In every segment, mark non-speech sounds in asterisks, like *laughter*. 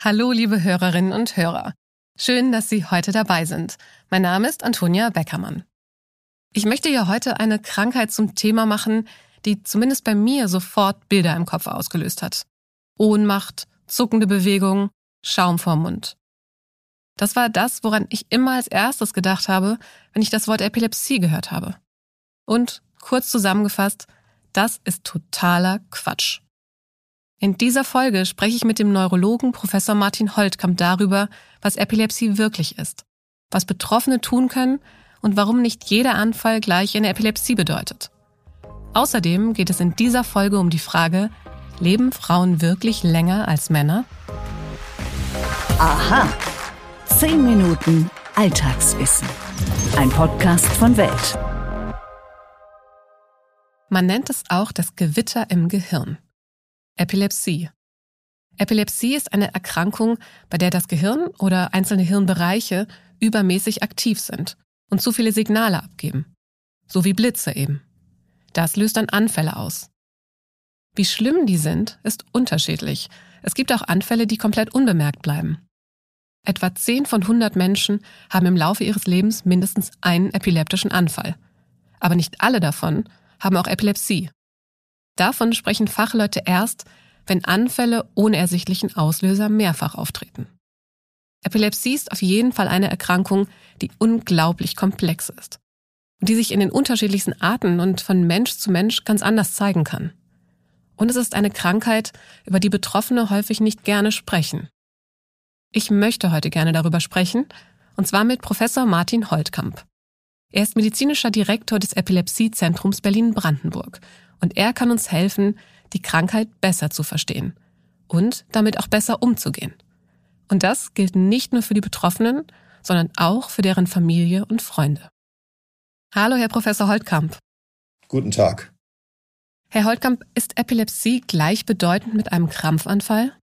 Hallo, liebe Hörerinnen und Hörer. Schön, dass Sie heute dabei sind. Mein Name ist Antonia Beckermann. Ich möchte ja heute eine Krankheit zum Thema machen, die zumindest bei mir sofort Bilder im Kopf ausgelöst hat. Ohnmacht, zuckende Bewegungen, Schaum vorm Mund. Das war das, woran ich immer als erstes gedacht habe, wenn ich das Wort Epilepsie gehört habe. Und, kurz zusammengefasst, das ist totaler Quatsch. In dieser Folge spreche ich mit dem Neurologen Professor Martin Holtkamp darüber, was Epilepsie wirklich ist, was Betroffene tun können und warum nicht jeder Anfall gleich eine Epilepsie bedeutet. Außerdem geht es in dieser Folge um die Frage, leben Frauen wirklich länger als Männer? Aha. Zehn Minuten Alltagswissen. Ein Podcast von Welt. Man nennt es auch das Gewitter im Gehirn. Epilepsie. Epilepsie ist eine Erkrankung, bei der das Gehirn oder einzelne Hirnbereiche übermäßig aktiv sind und zu viele Signale abgeben. So wie Blitze eben. Das löst dann Anfälle aus. Wie schlimm die sind, ist unterschiedlich. Es gibt auch Anfälle, die komplett unbemerkt bleiben. Etwa 10 von 100 Menschen haben im Laufe ihres Lebens mindestens einen epileptischen Anfall. Aber nicht alle davon haben auch Epilepsie. Davon sprechen Fachleute erst, wenn Anfälle ohne ersichtlichen Auslöser mehrfach auftreten. Epilepsie ist auf jeden Fall eine Erkrankung, die unglaublich komplex ist und die sich in den unterschiedlichsten Arten und von Mensch zu Mensch ganz anders zeigen kann. Und es ist eine Krankheit, über die Betroffene häufig nicht gerne sprechen. Ich möchte heute gerne darüber sprechen, und zwar mit Professor Martin Holtkamp. Er ist medizinischer Direktor des Epilepsiezentrums Berlin-Brandenburg und er kann uns helfen, die Krankheit besser zu verstehen und damit auch besser umzugehen. Und das gilt nicht nur für die Betroffenen, sondern auch für deren Familie und Freunde. Hallo, Herr Professor Holtkamp. Guten Tag. Herr Holtkamp, ist Epilepsie gleichbedeutend mit einem Krampfanfall?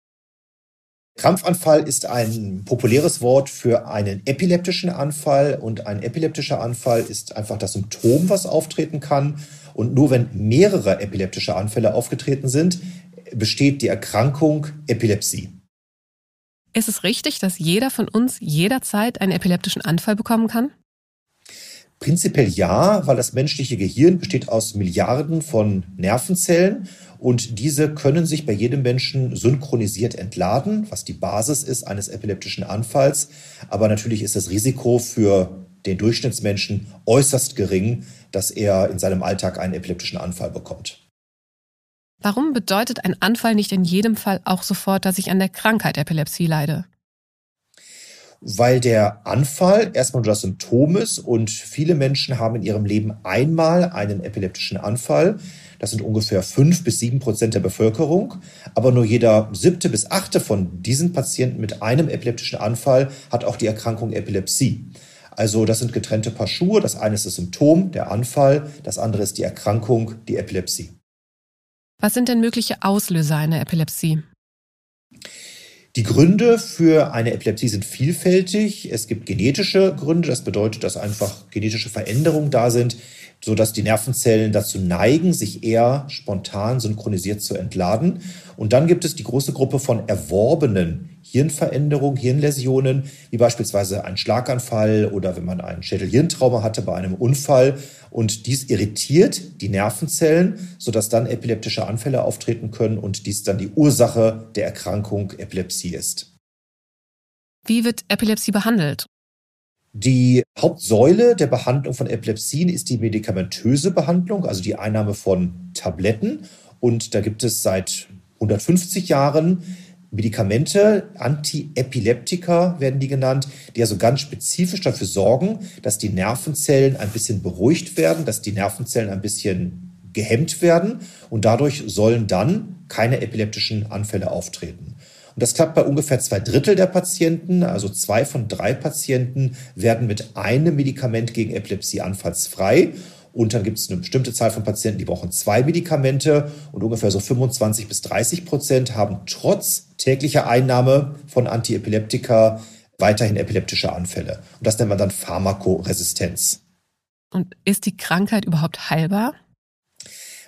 Krampfanfall ist ein populäres Wort für einen epileptischen Anfall und ein epileptischer Anfall ist einfach das Symptom, was auftreten kann. Und nur wenn mehrere epileptische Anfälle aufgetreten sind, besteht die Erkrankung Epilepsie. Ist es richtig, dass jeder von uns jederzeit einen epileptischen Anfall bekommen kann? Prinzipiell ja, weil das menschliche Gehirn besteht aus Milliarden von Nervenzellen und diese können sich bei jedem Menschen synchronisiert entladen, was die Basis ist eines epileptischen Anfalls. Aber natürlich ist das Risiko für den Durchschnittsmenschen äußerst gering, dass er in seinem Alltag einen epileptischen Anfall bekommt. Warum bedeutet ein Anfall nicht in jedem Fall auch sofort, dass ich an der Krankheit Epilepsie leide? Weil der Anfall erstmal nur das Symptom ist und viele Menschen haben in ihrem Leben einmal einen epileptischen Anfall. Das sind ungefähr fünf bis sieben Prozent der Bevölkerung. Aber nur jeder siebte bis achte von diesen Patienten mit einem epileptischen Anfall hat auch die Erkrankung Epilepsie. Also das sind getrennte Paar Schuhe. Das eine ist das Symptom, der Anfall. Das andere ist die Erkrankung, die Epilepsie. Was sind denn mögliche Auslöser einer Epilepsie? Die Gründe für eine Epilepsie sind vielfältig. Es gibt genetische Gründe. Das bedeutet, dass einfach genetische Veränderungen da sind, so dass die Nervenzellen dazu neigen, sich eher spontan synchronisiert zu entladen. Und dann gibt es die große Gruppe von erworbenen Hirnveränderungen, Hirnläsionen, wie beispielsweise ein Schlaganfall oder wenn man ein Schädelhirntrauma hatte bei einem Unfall. Und dies irritiert die Nervenzellen, sodass dann epileptische Anfälle auftreten können und dies dann die Ursache der Erkrankung Epilepsie ist. Wie wird Epilepsie behandelt? Die Hauptsäule der Behandlung von Epilepsien ist die medikamentöse Behandlung, also die Einnahme von Tabletten. Und da gibt es seit 150 Jahren Medikamente, Antiepileptika werden die genannt, die also ganz spezifisch dafür sorgen, dass die Nervenzellen ein bisschen beruhigt werden, dass die Nervenzellen ein bisschen gehemmt werden und dadurch sollen dann keine epileptischen Anfälle auftreten. Und das klappt bei ungefähr zwei Drittel der Patienten, also zwei von drei Patienten werden mit einem Medikament gegen Epilepsie anfallsfrei und dann gibt es eine bestimmte Zahl von Patienten, die brauchen zwei Medikamente und ungefähr so 25 bis 30 Prozent haben trotz täglicher Einnahme von Antiepileptika weiterhin epileptische Anfälle. Und das nennt man dann Pharmakoresistenz. Und ist die Krankheit überhaupt heilbar?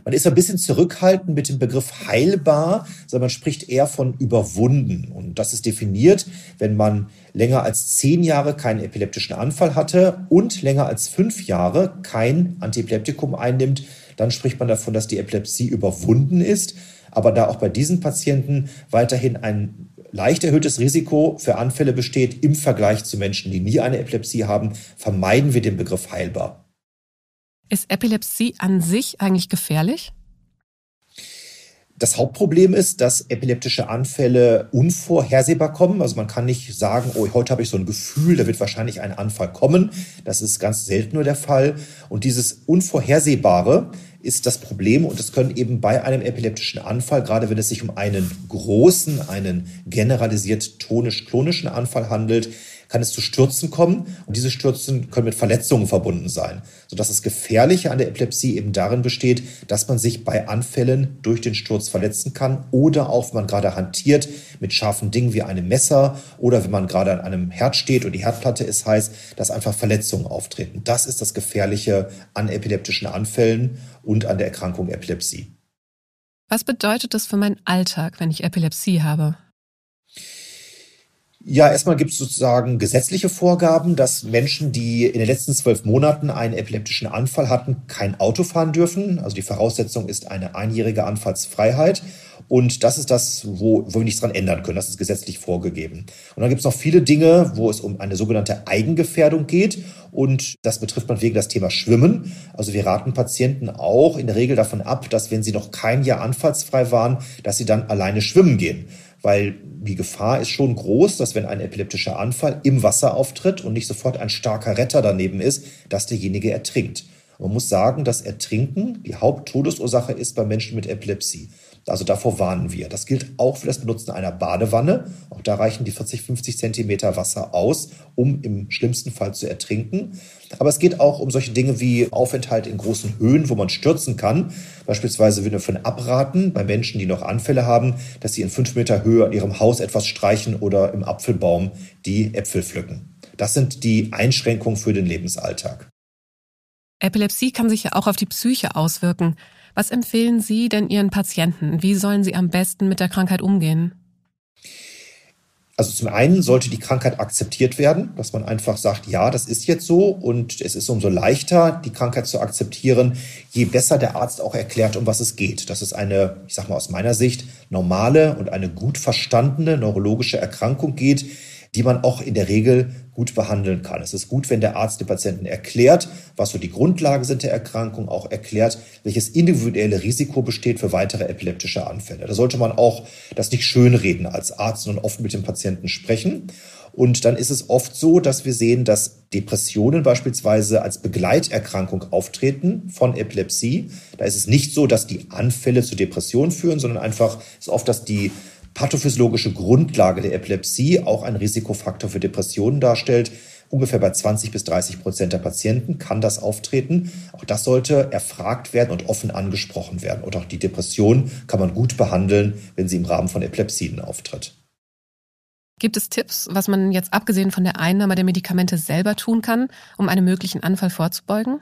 Man ist ein bisschen zurückhaltend mit dem Begriff heilbar, sondern man spricht eher von überwunden. Und das ist definiert, wenn man länger als zehn Jahre keinen epileptischen Anfall hatte und länger als fünf Jahre kein Antiepileptikum einnimmt, dann spricht man davon, dass die Epilepsie überwunden ist. Aber da auch bei diesen Patienten weiterhin ein leicht erhöhtes Risiko für Anfälle besteht im Vergleich zu Menschen, die nie eine Epilepsie haben, vermeiden wir den Begriff heilbar. Ist Epilepsie an sich eigentlich gefährlich? Das Hauptproblem ist, dass epileptische Anfälle unvorhersehbar kommen. Also man kann nicht sagen, oh, heute habe ich so ein Gefühl, da wird wahrscheinlich ein Anfall kommen. Das ist ganz selten nur der Fall. Und dieses Unvorhersehbare ist das Problem und es können eben bei einem epileptischen Anfall, gerade wenn es sich um einen großen, einen generalisiert tonisch-klonischen Anfall handelt, kann es zu Stürzen kommen und diese Stürzen können mit Verletzungen verbunden sein, sodass das Gefährliche an der Epilepsie eben darin besteht, dass man sich bei Anfällen durch den Sturz verletzen kann oder auch, wenn man gerade hantiert mit scharfen Dingen wie einem Messer oder wenn man gerade an einem Herd steht und die Herdplatte ist heiß, dass einfach Verletzungen auftreten. Das ist das Gefährliche an epileptischen Anfällen und an der Erkrankung Epilepsie. Was bedeutet das für meinen Alltag, wenn ich Epilepsie habe? Ja, erstmal gibt es sozusagen gesetzliche Vorgaben, dass Menschen, die in den letzten zwölf Monaten einen epileptischen Anfall hatten, kein Auto fahren dürfen. Also die Voraussetzung ist eine einjährige Anfallsfreiheit. Und das ist das, wo, wo wir nichts dran ändern können. Das ist gesetzlich vorgegeben. Und dann gibt es noch viele Dinge, wo es um eine sogenannte Eigengefährdung geht. Und das betrifft man wegen das Thema Schwimmen. Also wir raten Patienten auch in der Regel davon ab, dass wenn sie noch kein Jahr anfallsfrei waren, dass sie dann alleine schwimmen gehen weil die Gefahr ist schon groß, dass wenn ein epileptischer Anfall im Wasser auftritt und nicht sofort ein starker Retter daneben ist, dass derjenige ertrinkt. Man muss sagen, dass Ertrinken die Haupttodesursache ist bei Menschen mit Epilepsie. Also davor warnen wir. Das gilt auch für das Benutzen einer Badewanne. Auch da reichen die 40, 50 Zentimeter Wasser aus, um im schlimmsten Fall zu ertrinken. Aber es geht auch um solche Dinge wie Aufenthalt in großen Höhen, wo man stürzen kann. Beispielsweise würden wir von abraten, bei Menschen, die noch Anfälle haben, dass sie in fünf Meter Höhe an ihrem Haus etwas streichen oder im Apfelbaum die Äpfel pflücken. Das sind die Einschränkungen für den Lebensalltag. Epilepsie kann sich ja auch auf die Psyche auswirken. Was empfehlen Sie denn Ihren Patienten? Wie sollen sie am besten mit der Krankheit umgehen? Also zum einen sollte die Krankheit akzeptiert werden, dass man einfach sagt, ja, das ist jetzt so und es ist umso leichter, die Krankheit zu akzeptieren, je besser der Arzt auch erklärt, um was es geht. Das ist eine, ich sage mal aus meiner Sicht, normale und eine gut verstandene neurologische Erkrankung geht, die man auch in der Regel gut behandeln kann. Es ist gut, wenn der Arzt dem Patienten erklärt, was so die Grundlagen sind der Erkrankung, auch erklärt, welches individuelle Risiko besteht für weitere epileptische Anfälle. Da sollte man auch das nicht schönreden als Arzt, sondern oft mit dem Patienten sprechen. Und dann ist es oft so, dass wir sehen, dass Depressionen beispielsweise als Begleiterkrankung auftreten von Epilepsie. Da ist es nicht so, dass die Anfälle zu Depressionen führen, sondern einfach ist oft, dass die pathophysiologische Grundlage der Epilepsie auch ein Risikofaktor für Depressionen darstellt. Ungefähr bei 20 bis 30 Prozent der Patienten kann das auftreten. Auch das sollte erfragt werden und offen angesprochen werden. Und auch die Depression kann man gut behandeln, wenn sie im Rahmen von Epilepsien auftritt. Gibt es Tipps, was man jetzt abgesehen von der Einnahme der Medikamente selber tun kann, um einem möglichen Anfall vorzubeugen?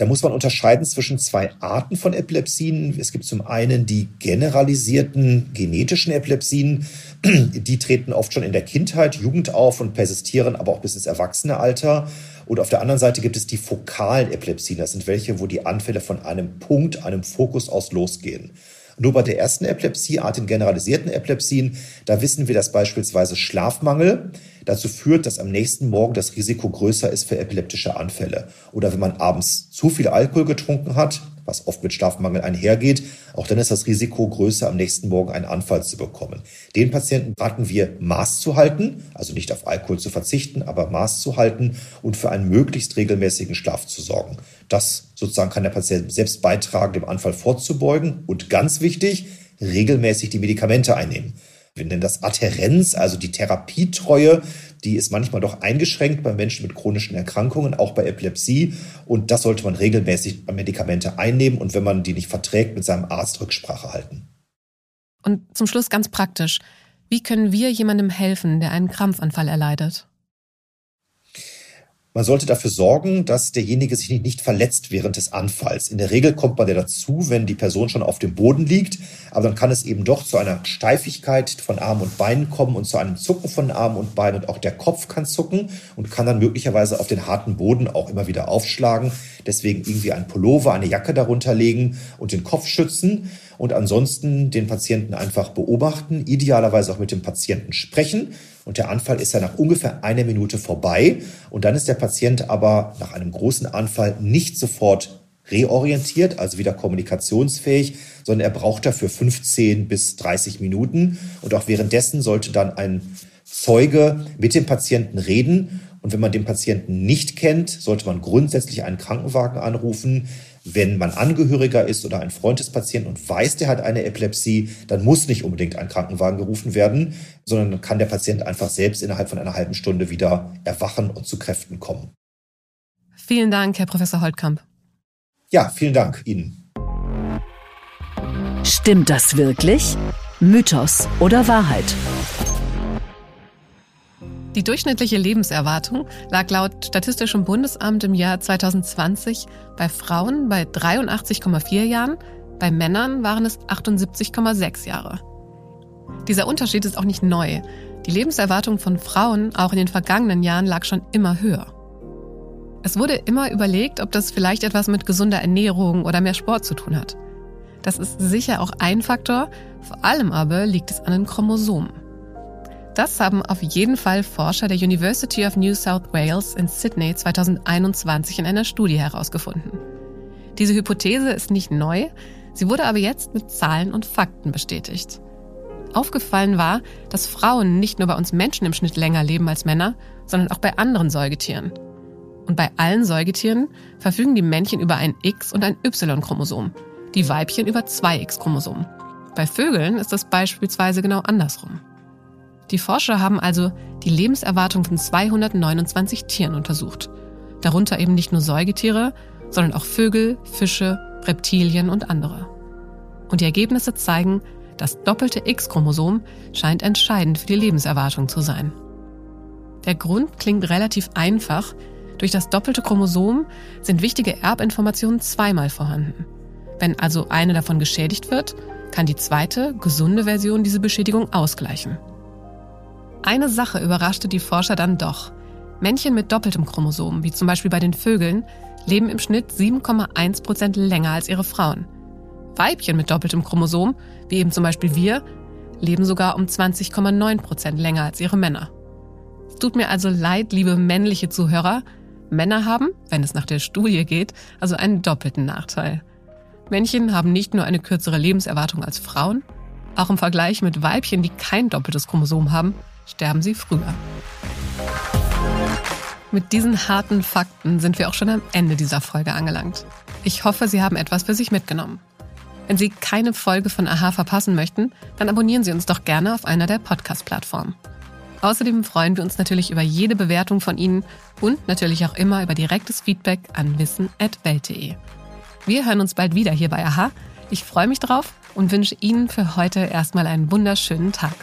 Da muss man unterscheiden zwischen zwei Arten von Epilepsien. Es gibt zum einen die generalisierten genetischen Epilepsien. *clears throat* Die treten oft schon in der Kindheit, Jugend auf und persistieren aber auch bis ins Erwachsenealter. Und auf der anderen Seite gibt es die fokalen Epilepsien. Das sind welche, wo die Anfälle von einem Punkt, einem Fokus aus losgehen. Nur bei der ersten Epilepsieart, den generalisierten Epilepsien, da wissen wir, dass beispielsweise Schlafmangel dazu führt, dass am nächsten Morgen das Risiko größer ist für epileptische Anfälle. Oder wenn man abends zu viel Alkohol getrunken hat, was oft mit Schlafmangel einhergeht, auch dann ist das Risiko größer, am nächsten Morgen einen Anfall zu bekommen. Den Patienten raten wir, Maß zu halten, also nicht auf Alkohol zu verzichten, aber Maß zu halten und für einen möglichst regelmäßigen Schlaf zu sorgen. Das sozusagen kann der Patient selbst beitragen, dem Anfall vorzubeugen und ganz wichtig, regelmäßig die Medikamente einnehmen. Wir nennen das Adherenz, also die Therapietreue. Die ist manchmal doch eingeschränkt bei Menschen mit chronischen Erkrankungen, auch bei Epilepsie. Und das sollte man regelmäßig Medikamente einnehmen und wenn man die nicht verträgt, mit seinem Arzt Rücksprache halten. Und zum Schluss ganz praktisch. Wie können wir jemandem helfen, der einen Krampfanfall erleidet? Man sollte dafür sorgen, dass derjenige sich nicht verletzt während des Anfalls. In der Regel kommt man ja dazu, wenn die Person schon auf dem Boden liegt. Aber dann kann es eben doch zu einer Steifigkeit von Armen und Beinen kommen und zu einem Zucken von Armen und Beinen. Und auch der Kopf kann zucken und kann dann möglicherweise auf den harten Boden auch immer wieder aufschlagen. Deswegen irgendwie ein Pullover, eine Jacke darunter legen und den Kopf schützen. Und ansonsten den Patienten einfach beobachten, idealerweise auch mit dem Patienten sprechen und der Anfall ist ja nach ungefähr einer Minute vorbei. Und dann ist der Patient aber nach einem großen Anfall nicht sofort reorientiert, also wieder kommunikationsfähig, sondern er braucht dafür 15 bis 30 Minuten. Und auch währenddessen sollte dann ein Zeuge mit dem Patienten reden. Und wenn man den Patienten nicht kennt, sollte man grundsätzlich einen Krankenwagen anrufen. Wenn man Angehöriger ist oder ein Freund des Patienten und weiß, der hat eine Epilepsie, dann muss nicht unbedingt ein Krankenwagen gerufen werden, sondern dann kann der Patient einfach selbst innerhalb von einer halben Stunde wieder erwachen und zu Kräften kommen. Vielen Dank, Herr Professor Holtkamp. Ja, vielen Dank Ihnen. Stimmt das wirklich? Mythos oder Wahrheit? Die durchschnittliche Lebenserwartung lag laut Statistischem Bundesamt im Jahr 2020 bei Frauen bei 83,4 Jahren, bei Männern waren es 78,6 Jahre. Dieser Unterschied ist auch nicht neu. Die Lebenserwartung von Frauen auch in den vergangenen Jahren lag schon immer höher. Es wurde immer überlegt, ob das vielleicht etwas mit gesunder Ernährung oder mehr Sport zu tun hat. Das ist sicher auch ein Faktor, vor allem aber liegt es an den Chromosomen. Das haben auf jeden Fall Forscher der University of New South Wales in Sydney 2021 in einer Studie herausgefunden. Diese Hypothese ist nicht neu, sie wurde aber jetzt mit Zahlen und Fakten bestätigt. Aufgefallen war, dass Frauen nicht nur bei uns Menschen im Schnitt länger leben als Männer, sondern auch bei anderen Säugetieren. Und bei allen Säugetieren verfügen die Männchen über ein X- und ein Y-Chromosom, die Weibchen über zwei X-Chromosomen. Bei Vögeln ist das beispielsweise genau andersrum. Die Forscher haben also die Lebenserwartung von 229 Tieren untersucht. Darunter eben nicht nur Säugetiere, sondern auch Vögel, Fische, Reptilien und andere. Und die Ergebnisse zeigen, das doppelte X-Chromosom scheint entscheidend für die Lebenserwartung zu sein. Der Grund klingt relativ einfach. Durch das doppelte Chromosom sind wichtige Erbinformationen zweimal vorhanden. Wenn also eine davon geschädigt wird, kann die zweite, gesunde Version diese Beschädigung ausgleichen. Eine Sache überraschte die Forscher dann doch. Männchen mit doppeltem Chromosom, wie zum Beispiel bei den Vögeln, leben im Schnitt 7,1 Prozent länger als ihre Frauen. Weibchen mit doppeltem Chromosom, wie eben zum Beispiel wir, leben sogar um 20,9 Prozent länger als ihre Männer. Es tut mir also leid, liebe männliche Zuhörer. Männer haben, wenn es nach der Studie geht, also einen doppelten Nachteil. Männchen haben nicht nur eine kürzere Lebenserwartung als Frauen, auch im Vergleich mit Weibchen, die kein doppeltes Chromosom haben, sterben sie früher. Mit diesen harten Fakten sind wir auch schon am Ende dieser Folge angelangt. Ich hoffe, Sie haben etwas für sich mitgenommen. Wenn Sie keine Folge von Aha verpassen möchten, dann abonnieren Sie uns doch gerne auf einer der Podcast-Plattformen. Außerdem freuen wir uns natürlich über jede Bewertung von Ihnen und natürlich auch immer über direktes Feedback an wissen.welt.de. Wir hören uns bald wieder hier bei Aha. Ich freue mich drauf und wünsche Ihnen für heute erstmal einen wunderschönen Tag.